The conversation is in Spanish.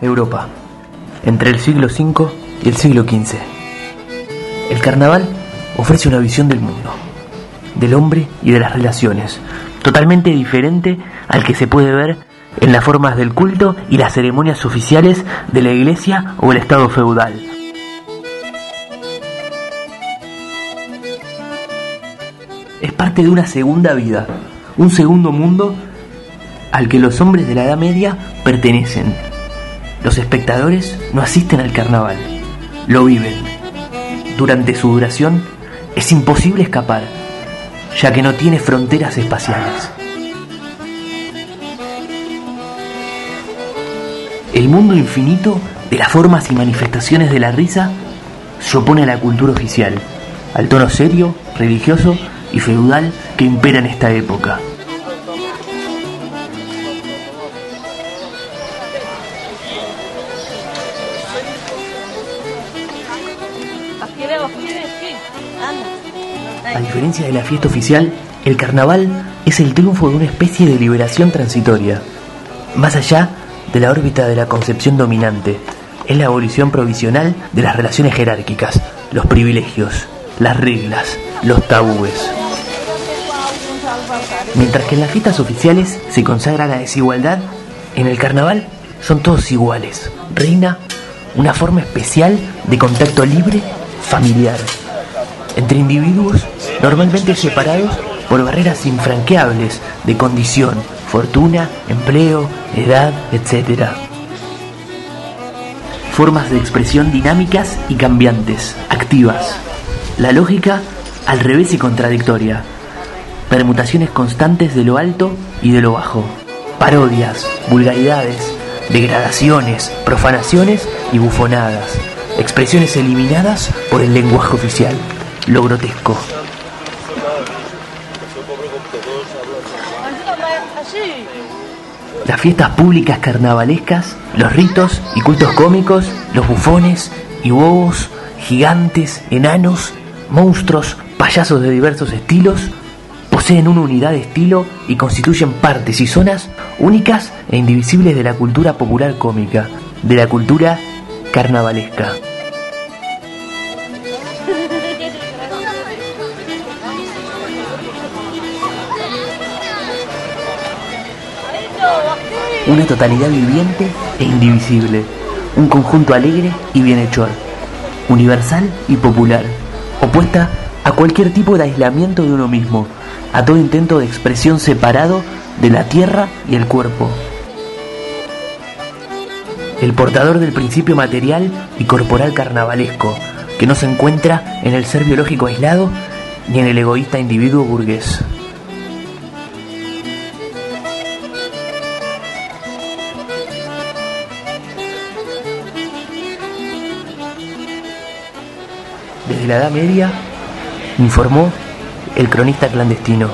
Europa, entre el siglo V y el siglo XV. El carnaval ofrece una visión del mundo, del hombre y de las relaciones, totalmente diferente al que se puede ver en las formas del culto y las ceremonias oficiales de la iglesia o el Estado feudal. Es parte de una segunda vida, un segundo mundo al que los hombres de la Edad Media pertenecen. Los espectadores no asisten al carnaval, lo viven. Durante su duración es imposible escapar, ya que no tiene fronteras espaciales. El mundo infinito de las formas y manifestaciones de la risa se opone a la cultura oficial, al tono serio, religioso y feudal que impera en esta época. A diferencia de la fiesta oficial, el carnaval es el triunfo de una especie de liberación transitoria. Más allá de la órbita de la concepción dominante, es la abolición provisional de las relaciones jerárquicas, los privilegios, las reglas, los tabúes. Mientras que en las fiestas oficiales se consagra la desigualdad, en el carnaval son todos iguales. Reina una forma especial de contacto libre, familiar, entre individuos normalmente separados por barreras infranqueables de condición, fortuna, empleo, edad, etc. Formas de expresión dinámicas y cambiantes, activas. La lógica al revés y contradictoria. Permutaciones constantes de lo alto y de lo bajo. Parodias, vulgaridades, degradaciones, profanaciones y bufonadas. Expresiones eliminadas por el lenguaje oficial. Lo grotesco. Las fiestas públicas carnavalescas, los ritos y cultos cómicos, los bufones y bobos, gigantes, enanos, monstruos, payasos de diversos estilos, poseen una unidad de estilo y constituyen partes y zonas únicas e indivisibles de la cultura popular cómica, de la cultura carnavalesca. Una totalidad viviente e indivisible, un conjunto alegre y bienhechor, universal y popular, opuesta a cualquier tipo de aislamiento de uno mismo, a todo intento de expresión separado de la tierra y el cuerpo. El portador del principio material y corporal carnavalesco, que no se encuentra en el ser biológico aislado ni en el egoísta individuo burgués. desde la Edad Media, informó el cronista clandestino.